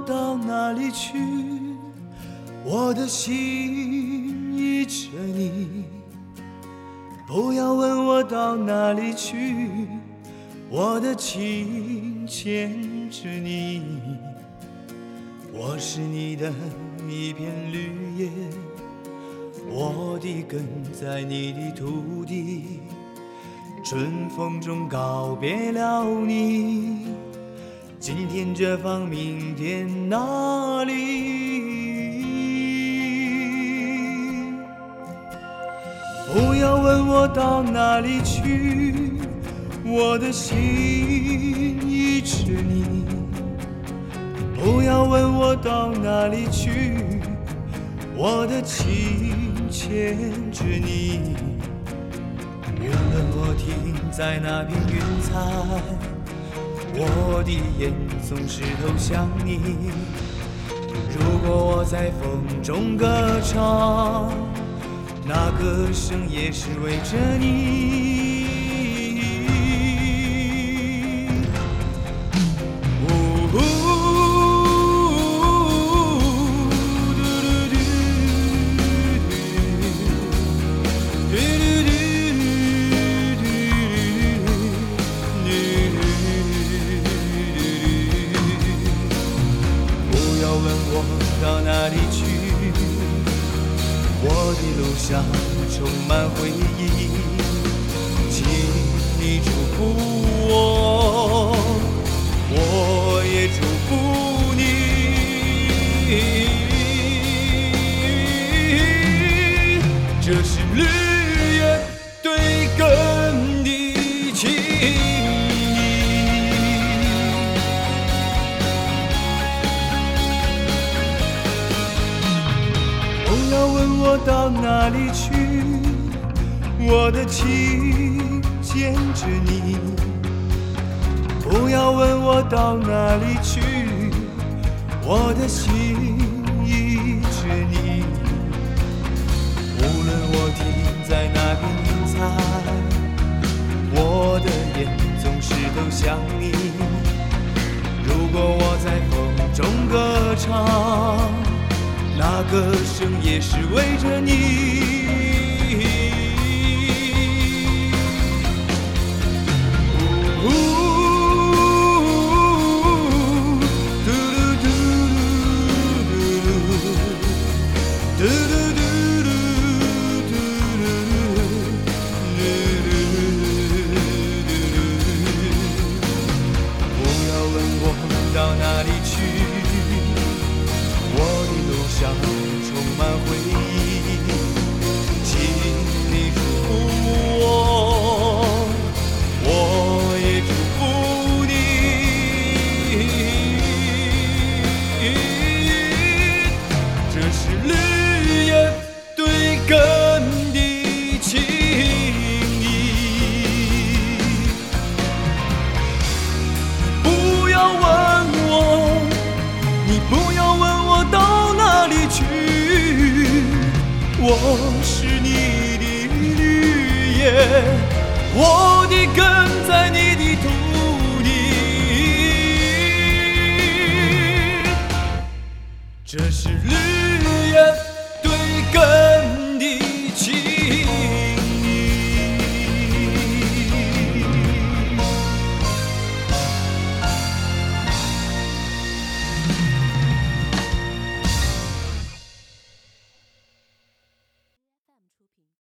到哪里去？我的心依着你。不要问我到哪里去，我的情牵着你。我是你的一片绿叶，我的根在你的土地。春风中告别了你，今天这方，明天那里？不要问我到哪里去，我的心依着你。不要问我到哪里去，我的情牵着你。原了我停在那片云彩，我的眼总是投向你。如果我在风中歌唱，那歌声也是为着你。我到哪里去？我的路上充满回忆。不要问我到哪里去。我的情牵着你，不要问我到哪里去，我的心依着你。无论我停在哪片云彩，我的眼总是都向你。如果我在风中歌唱，歌声也是为着你。绿叶对根的情意不要问我你不要问我到哪里去我是你的绿叶我的根在你的土。